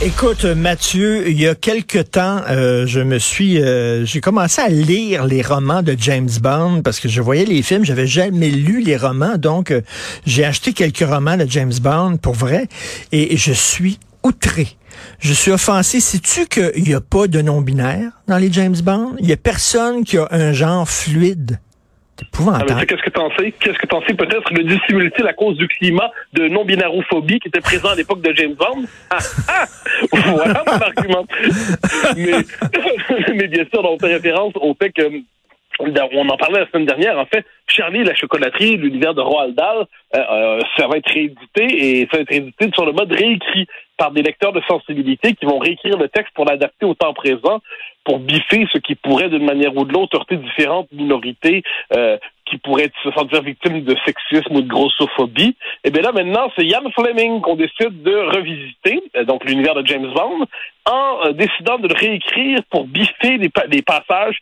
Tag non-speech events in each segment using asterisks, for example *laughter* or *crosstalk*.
Écoute, Mathieu, il y a quelque temps, euh, je me suis, euh, j'ai commencé à lire les romans de James Bond parce que je voyais les films, j'avais jamais lu les romans, donc euh, j'ai acheté quelques romans de James Bond pour vrai, et je suis outré. Je suis offensé. Sais-tu qu'il n'y a pas de non-binaire dans les James Bond? Il n'y a personne qui a un genre fluide. Ah, Qu'est-ce que t'en sais? Qu'est-ce que t'en sais? Peut-être le dissimulité à cause du climat de non-binarophobie qui était présent à l'époque de James Bond? Ah, ah! *laughs* voilà mon argument. mais, *laughs* mais bien sûr, on fait référence au fait que on en parlait la semaine dernière, en fait, Charlie la chocolaterie, l'univers de Roald Dahl, euh, euh, ça va être réédité et ça va être réédité sur le mode réécrit par des lecteurs de sensibilité qui vont réécrire le texte pour l'adapter au temps présent, pour biffer ce qui pourrait d'une manière ou de l'autre heurter différentes minorités euh, qui pourraient se sentir victimes de sexisme ou de grossophobie. Et bien là, maintenant, c'est Ian Fleming qu'on décide de revisiter, euh, donc l'univers de James Bond, en euh, décidant de le réécrire pour biffer des, des passages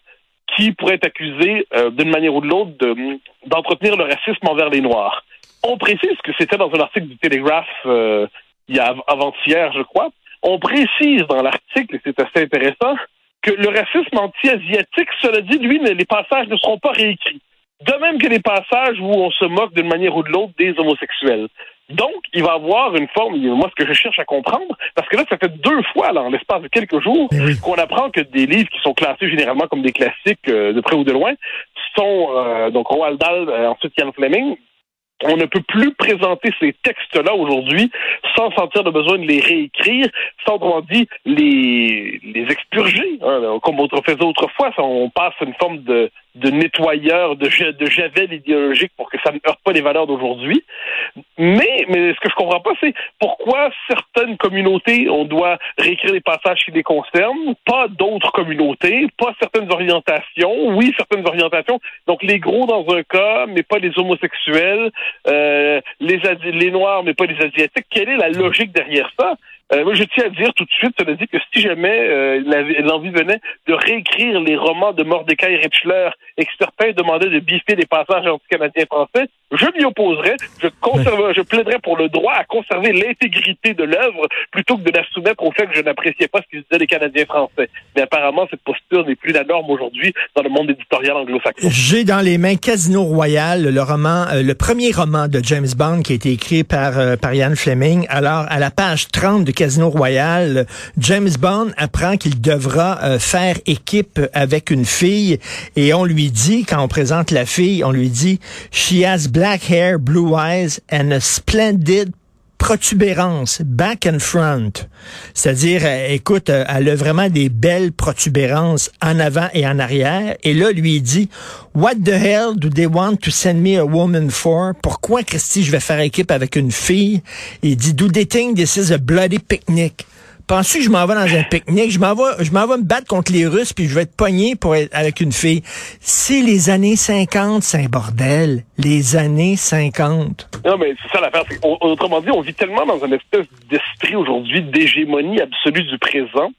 qui pourraient être accusés euh, d'une manière ou de l'autre de- d'entretenir le racisme envers les Noirs. On précise que c'était dans un article du Télégraphe euh, il y a av- avant-hier, je crois. On précise dans l'article, et c'est assez intéressant, que le racisme anti-asiatique, cela dit, lui, les passages ne seront pas réécrits. De même que les passages où on se moque d'une manière ou de l'autre des homosexuels. Donc, il va avoir une forme, moi, ce que je cherche à comprendre, parce que là, ça fait deux fois, là, en l'espace de quelques jours, Eh oui. qu'on apprend que des livres qui sont classés généralement comme des classiques euh, de près ou de loin sont, euh, donc, Roald Dahl, euh, ensuite Ian Fleming, on ne peut plus présenter ces textes-là aujourd'hui sans sentir le besoin de les réécrire, sans, autrement dit, les, les expurger, hein, comme on faisait autrefois. On passe une forme de, de nettoyeur, de, de javel idéologique pour que ça ne heurte pas les valeurs d'aujourd'hui. Mais, mais ce que je comprends pas, c'est pourquoi certaines communautés, on doit réécrire les passages qui les concernent, pas d'autres communautés, pas certaines orientations, oui, certaines orientations. Donc les gros dans un cas, mais pas les homosexuels, les, Asi- les noirs, mais pas les asiatiques. Quelle est la logique derrière ça? Euh, moi, je tiens à dire tout de suite, cela dit que si jamais euh, l'envie venait de réécrire les romans de Mordecai Richler et que certains demandaient de biffer les passages anti-canadiens français, je m'y opposerais. Je, conserverais, je plaiderais pour le droit à conserver l'intégrité de l'œuvre plutôt que de la soumettre au fait que je n'appréciais pas ce qu'ils disaient les Canadiens français. Mais apparemment, cette posture n'est plus la norme aujourd'hui dans le monde éditorial anglo-saxon. J'ai dans les mains Casino Royale, le roman, euh, le premier roman de James Bond qui a été écrit par, euh, par Ian Fleming. Alors, à la page 30 de Casino Royale, euh, James Bond apprend qu'il devra euh, faire équipe avec une fille et on lui dit, quand on présente la fille, on lui dit, she has black hair, blue eyes and a splendid protubérance, back and front. C'est-à-dire, euh, écoute, euh, elle a vraiment des belles protubérances en avant et en arrière. Et là, lui, il dit, What the hell do they want to send me a woman for? Pourquoi, Christy, je vais faire équipe avec une fille? Il dit, Do they think this is a bloody picnic? Penses-tu que je m'en vais dans un pique-nique? Je m'en vais, je m'en vais me battre contre les Russes puis je vais être pogné pour être avec une fille. C'est les années 50, c'est un bordel. Les années 50. Non, mais c'est ça l'affaire. Autrement dit, on vit tellement dans une espèce d'esprit aujourd'hui d'hégémonie absolue du présent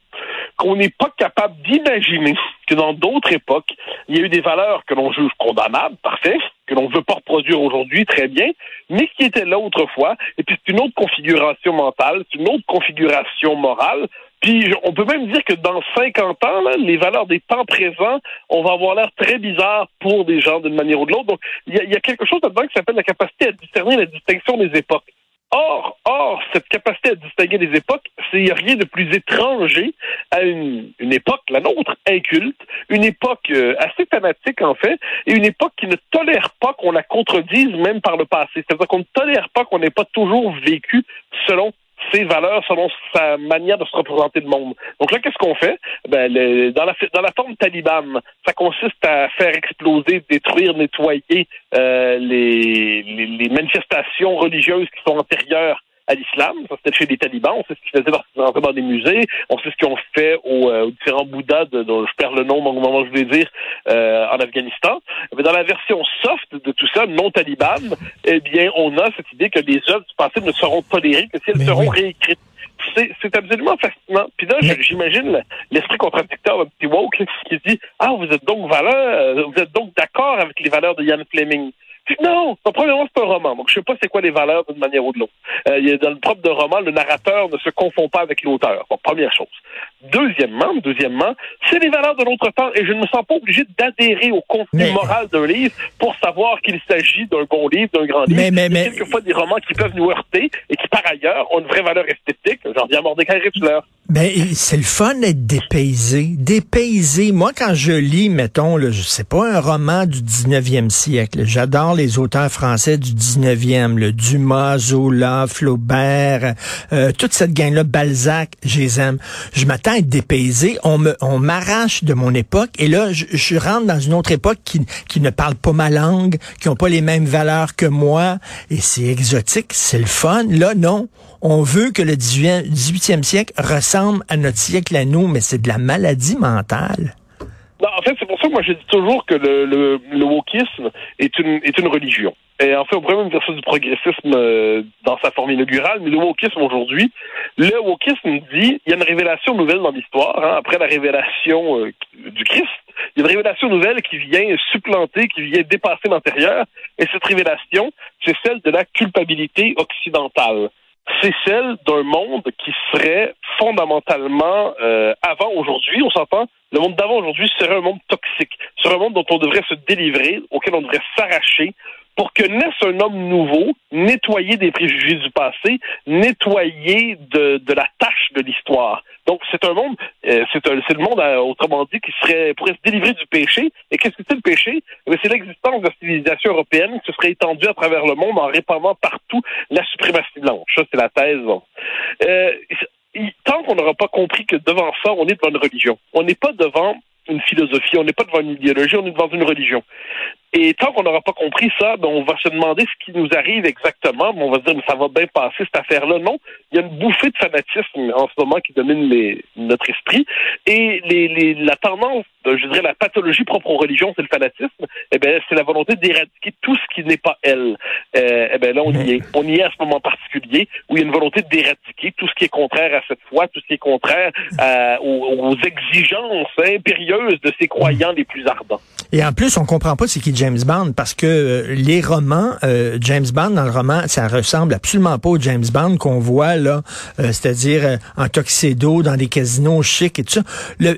qu'on n'est pas capable d'imaginer que dans d'autres époques, il y a eu des valeurs que l'on juge condamnables, parfait, que l'on ne veut pas reproduire aujourd'hui, très bien, mais qui étaient là autrefois. Et puis c'est une autre configuration mentale, c'est une autre configuration morale. Puis on peut même dire que dans 50 ans, là, les valeurs des temps présents, on va avoir l'air très bizarre pour des gens d'une manière ou de l'autre. Donc il y y a quelque chose là-dedans qui s'appelle la capacité à discerner la distinction des époques. Or, or, cette capacité à distinguer des époques, c'est rien de plus étranger à une, une époque, la nôtre, inculte, une époque euh, assez fanatique en fait, et une époque qui ne tolère pas qu'on la contredise même par le passé. C'est-à-dire qu'on ne tolère pas qu'on n'ait pas toujours vécu selon ses valeurs selon sa manière de se représenter le monde. Donc là, qu'est-ce qu'on fait? Ben, le, dans, la, dans la forme talibane, ça consiste à faire exploser, détruire, nettoyer euh, les, les, les manifestations religieuses qui sont antérieures à l'islam. Ça, c'était chez les talibans. On sait ce qu'ils faisaient rentraient dans des musées. On sait ce qu'ils ont fait aux, euh, aux différents Bouddhas, de, dont je perds le nom au moment où je vais dire, euh, en Afghanistan. Mais dans la version soft de tout ça, non talibane, eh bien, on a cette idée que les œuvres du passé ne seront tolérées que si elles Mais seront oui. réécrites. C'est, c'est absolument fascinant. Puis là, j'imagine le- l'esprit contradicteur d'un petit woke qui dit Ah, vous êtes donc valeur, vous êtes donc d'accord avec les valeurs de Ian Fleming. Non, premièrement, c'est un roman, donc je sais pas c'est quoi les valeurs d'une manière ou de l'autre. Euh, il dans le propre de roman, le narrateur ne se confond pas avec l'auteur. Bon, première chose. Deuxièmement, deuxièmement, c'est les valeurs de notre temps et je ne me sens pas obligé d'adhérer au contenu Mais- moral d'un livre pour savoir qu'il s'agit d'un bon livre, d'un grand livre. Mais- mais- Il y a mais- quelquefois des romans qui peuvent nous heurter et qui, par ailleurs, ont une vraie valeur esthétique. J'en viens à Mordecai Richler. Ben, c'est le fun d'être dépaysé. Dépaysé. Moi, quand je lis, mettons, là, je sais pas, un roman du 19e siècle, j'adore les auteurs français du 19e, le Dumas, Zola, Flaubert, euh, toute cette gang-là, Balzac, je les aime. Je m'attends à être dépaysé. On me, on m'arrache de mon époque et là, je, je rentre dans une autre époque qui, qui ne parle pas ma langue, qui ont pas les mêmes valeurs que moi et c'est exotique, c'est le fun. Là, non. On veut que le 18e 18e siècle ressemble à notre siècle à nous, mais c'est de la maladie mentale. Non, en fait, c'est pour ça que moi je dis toujours que le, le, le wokisme est une, est une religion. Et en fait, on pourrait même dire ça du progressisme euh, dans sa forme inaugurale, mais le wokisme aujourd'hui, le wokisme dit il y a une révélation nouvelle dans l'histoire, hein, après la révélation euh, du Christ, il y a une révélation nouvelle qui vient supplanter, qui vient dépasser l'antérieur, et cette révélation, c'est celle de la culpabilité occidentale. C'est celle d'un monde qui serait fondamentalement euh, avant aujourd'hui, on s'entend, le monde d'avant aujourd'hui serait un monde toxique, serait un monde dont on devrait se délivrer, auquel on devrait s'arracher pour que naisse un homme nouveau, nettoyé des préjugés du passé, nettoyé de, de la tâche de l'histoire. Donc c'est un monde, euh, c'est le monde euh, autrement dit qui serait pourrait se délivrer du péché. Et qu'est-ce que c'est le péché? Eh C'est l'existence de la civilisation européenne qui se serait étendue à travers le monde en répandant partout la suprématie blanche. Ça c'est la thèse. Euh, tant qu'on n'aura pas compris que devant ça, on est devant une religion. On n'est pas devant une philosophie, on n'est pas devant une idéologie, on est devant une religion. Et tant qu'on n'aura pas compris ça, ben, on va se demander ce qui nous arrive exactement. Ben, on va se dire, mais ça va bien passer cette affaire-là. Non, il y a une bouffée de fanatisme en ce moment qui domine les- notre esprit. Et les, les- la tendance, de, je dirais, la pathologie propre aux religions, c'est le fanatisme. Eh ben, c'est la volonté d'éradiquer tout ce qui n'est pas elle. Euh, eh ben là, on y est. On y est à ce moment particulier où il y a une volonté d'éradiquer tout ce qui est contraire à cette foi, tout ce qui est contraire à- aux, aux exigences impérieuses de ses croyants les plus ardents. Et en plus, on comprend pas c'est qui James Bond parce que euh, les romans, euh, James Bond dans le roman, ça ressemble absolument pas au James Bond qu'on voit là, euh, c'est-à-dire en tuxedo dans des casinos chics et tout ça.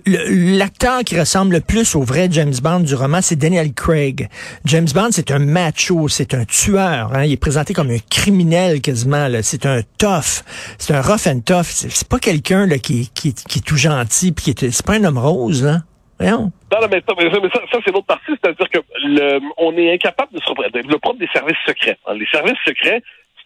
L'acteur qui ressemble le plus au vrai James Bond du roman, c'est Daniel Craig. James Bond, c'est un macho, c'est un tueur. hein. Il est présenté comme un criminel quasiment. là. C'est un tough, c'est un rough and tough. C'est c'est pas quelqu'un là qui, qui, qui est tout gentil puis qui est, c'est pas un homme rose là. Non, non, mais ça, ça, c'est l'autre partie, c'est-à-dire que le, on est incapable de se représenter. Le propre des services secrets. hein. Les services secrets,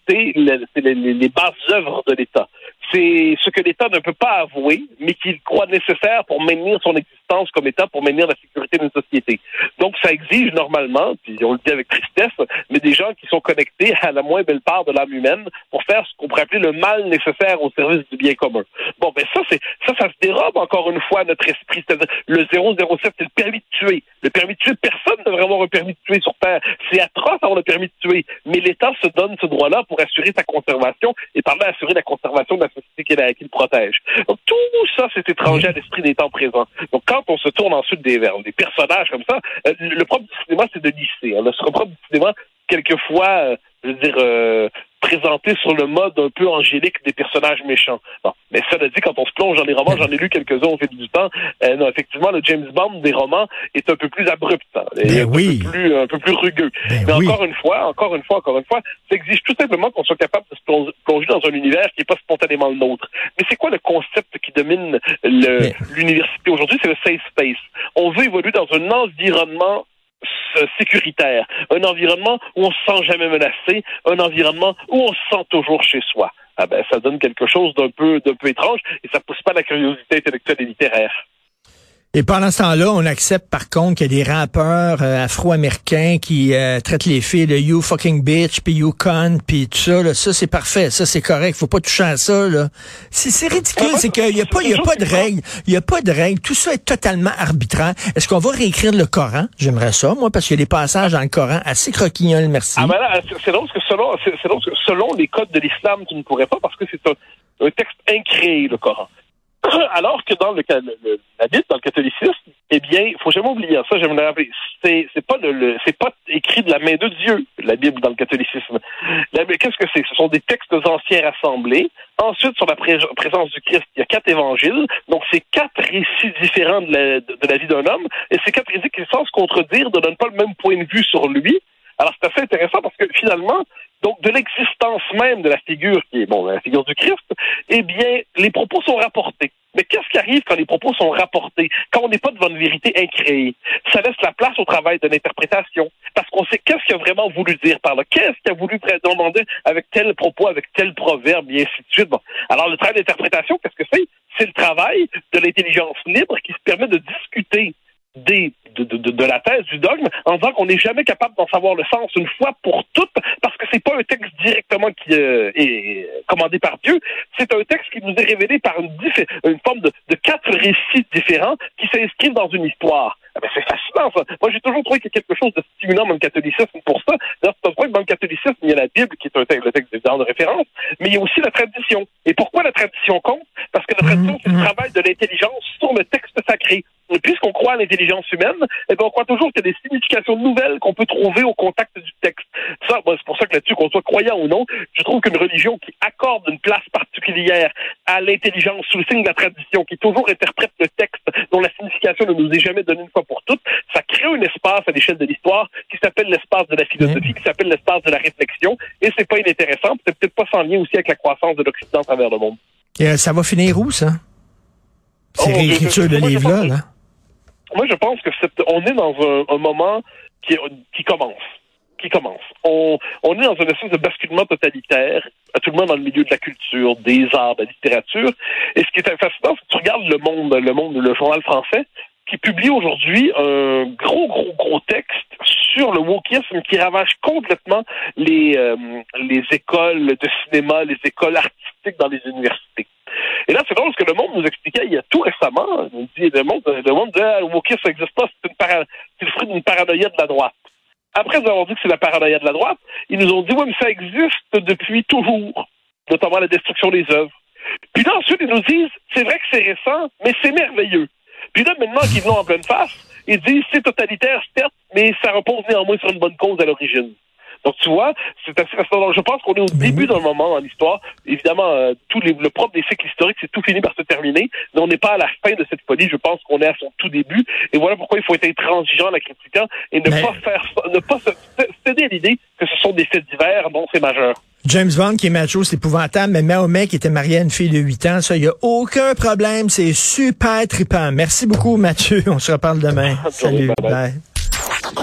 c'est le- c'est les, les- bases œuvres de l'État. C'est ce que l'État ne peut pas avouer, mais qu'il croit nécessaire pour maintenir son existence comme État pour maintenir la sécurité d'une société. Donc, ça exige normalement, puis on le dit avec tristesse, mais des gens qui sont connectés à la moins belle part de l'âme humaine pour faire ce qu'on pourrait appeler le mal nécessaire au service du bien commun. Bon, ben ça, c'est ça, ça se dérobe encore une fois à notre esprit. C'est-à-dire, le 007, c'est le permis de tuer. Le permis de tuer, personne ne devrait avoir un permis de tuer sur Terre. C'est atroce d'avoir le permis de tuer. Mais l'État se donne ce droit-là pour assurer sa conservation et par là assurer la conservation de la société qu'il protège. Donc, tout ça, c'est étranger à l'esprit des temps présents. Donc, quand on se tourne ensuite des, vers des personnages comme ça, euh, le propre du cinéma, c'est de lisser. Hein. Le propre du cinéma, quelquefois, euh, je veux dire, euh, présenté sur le mode un peu angélique des personnages méchants. Bon. Mais cela dit, quand on se plonge dans les romans, j'en ai lu quelques-uns au fil du temps. Euh, non, effectivement, le James Bond des romans est un peu plus abrupt, hein, et un, oui. peu plus, un peu plus rugueux. Ben Mais oui. encore une fois, encore une fois, encore une fois, ça exige tout simplement qu'on soit capable de se plong- plonger dans un univers qui n'est pas spontanément le nôtre. Mais c'est quoi le concept qui domine Mais- l'université aujourd'hui? C'est le safe space. On veut évoluer dans un environnement sécuritaire, un environnement où on se sent jamais menacé, un environnement où on se sent toujours chez soi. Ah ben, ça donne quelque chose d'un peu, d'un peu étrange et ça pousse pas la curiosité intellectuelle et littéraire. Et pendant ce temps-là, on accepte par contre qu'il y a des rappeurs euh, afro-américains qui euh, traitent les filles de you fucking bitch, puis you con, puis tout ça. Là, ça c'est parfait, ça c'est correct. Faut pas toucher à ça. C'est, ridicule, c'est qu'il y a pas, il y a pas de règles, il y a pas de règles. Tout ça est totalement arbitraire. Est-ce qu'on va réécrire le Coran? J'aimerais ça, moi, parce qu'il y a des passages dans le Coran assez croquignols, merci. Ah ben là, c'est- drôle que selon, c'est, que selon les codes de l'islam, tu ne pourrais pas parce que c'est un, un texte incréé, le Coran. *coughs* Alors que dans le, le- le- la Bible, catholicisme, eh bien, il faut jamais oublier ça, j'aimerais le rappeler. C'est, c'est pas le, le- c'est pas écrit de la main de Dieu, la Bible dans le catholicisme. Qu'est-ce que c'est? Ce sont des textes anciens rassemblés. Ensuite, sur la pré- présence du Christ, il y a quatre évangiles. Donc, c'est quatre récits différents de la, de, de la vie d'un homme. Et ces quatre récits qui, sans se contredire, ne donnent pas le même point de vue sur lui. Alors, c'est assez intéressant parce que finalement, donc de l'existence même de la figure qui est bon, la figure du Christ, eh bien, les propos sont rapportés. Mais qu'est-ce qui arrive quand les propos sont rapportés, quand on n'est pas devant une vérité incréée Ça laisse la place au travail de l'interprétation, parce qu'on sait qu'est-ce qu'il a vraiment voulu dire par là, qu'est-ce qu'il a voulu demander avec tel propos, avec tel proverbe, et ainsi de suite. Bon. Alors, le travail d'interprétation, qu'est-ce que c'est? C'est le travail de l'intelligence libre qui se permet de discuter des, de, de, de, la thèse du dogme en disant qu'on n'est jamais capable d'en savoir le sens une fois pour toutes c'est pas un texte directement qui euh, est commandé par Dieu, c'est un texte qui nous est révélé par une, une forme de, de quatre récits différents qui s'inscrivent dans une histoire. Ah ben, c'est fascinant, ça. Moi, j'ai toujours trouvé qu'il y a quelque chose de stimulant dans le catholicisme pour ça. D'ailleurs, c'est un que dans le catholicisme, il y a la Bible, qui est un texte, le texte évidemment de référence, mais il y a aussi la tradition. Et pourquoi la tradition compte? Parce que la tradition, c'est le travail de l'intelligence sur le texte sacré. Et puisqu'on croit à l'intelligence humaine, eh bien, on croit toujours qu'il y a des significations nouvelles qu'on peut trouver au contact du texte. Ça, c'est pour ça que là-dessus, qu'on soit croyant ou non, je trouve qu'une religion qui accorde une place particulière à l'intelligence sous le signe de la tradition, qui toujours interprète le texte dont la signification ne nous est jamais donnée une fois pour toutes, ça crée un espace à l'échelle de l'histoire qui s'appelle l'espace de la philosophie, qui s'appelle l'espace de la réflexion, et c'est pas inintéressant, c'est peut-être pas sans lien aussi avec la croissance de l'Occident à travers le monde. Et, euh, ça va finir où, ça? Ces Oh, de pense- là? Moi, je pense que c'est- on est dans un, un moment qui, qui commence. Qui commence. On, on est dans une espèce de basculement totalitaire, à tout le monde dans le milieu de la culture, des arts, de la littérature. Et ce qui est fascinant, c'est que tu regardes le monde, le monde, le journal français, qui publie aujourd'hui un gros, gros, gros texte sur le wokisme qui ravage complètement les, euh, les écoles de cinéma, les écoles artistiques dans les universités. Et là, c'est drôle parce que le monde nous expliquait il y a tout récemment, il dit, le monde, le monde disait, ah, le wokisme, ça n'existe pas, c'est, le fruit d'une paranoïa de la droite. Après nous avons dit que c'est la paranoïa de la droite, ils nous ont dit, oui, mais ça existe depuis toujours, notamment la destruction des œuvres. Puis là, ensuite, ils nous disent, c'est vrai que c'est récent, mais c'est merveilleux. Puis là, maintenant qu'ils vont en pleine face, ils disent, c'est totalitaire, certes, mais ça repose néanmoins sur une bonne cause à l'origine. Donc, tu vois, c'est assez fascinant. Donc, Je pense qu'on est au Mais début oui. d'un moment dans l'histoire. Évidemment, euh, tous les, le propre des cycles historiques, c'est tout fini par se terminer. Mais on n'est pas à la fin de cette folie. Je pense qu'on est à son tout début. Et voilà pourquoi il faut être intransigeant en la critiquant et ne Mais- pas faire, ne pas se céder à l'idée que ce sont des faits divers dont c'est majeur. James Bond qui est macho, c'est épouvantable, mais Mahomet qui était marié à une fille de 8 ans, ça, il n'y a aucun problème, c'est super trippant. Merci beaucoup, Mathieu. *laughs* On se reparle demain. *laughs* Salut. Bye bye. Bye.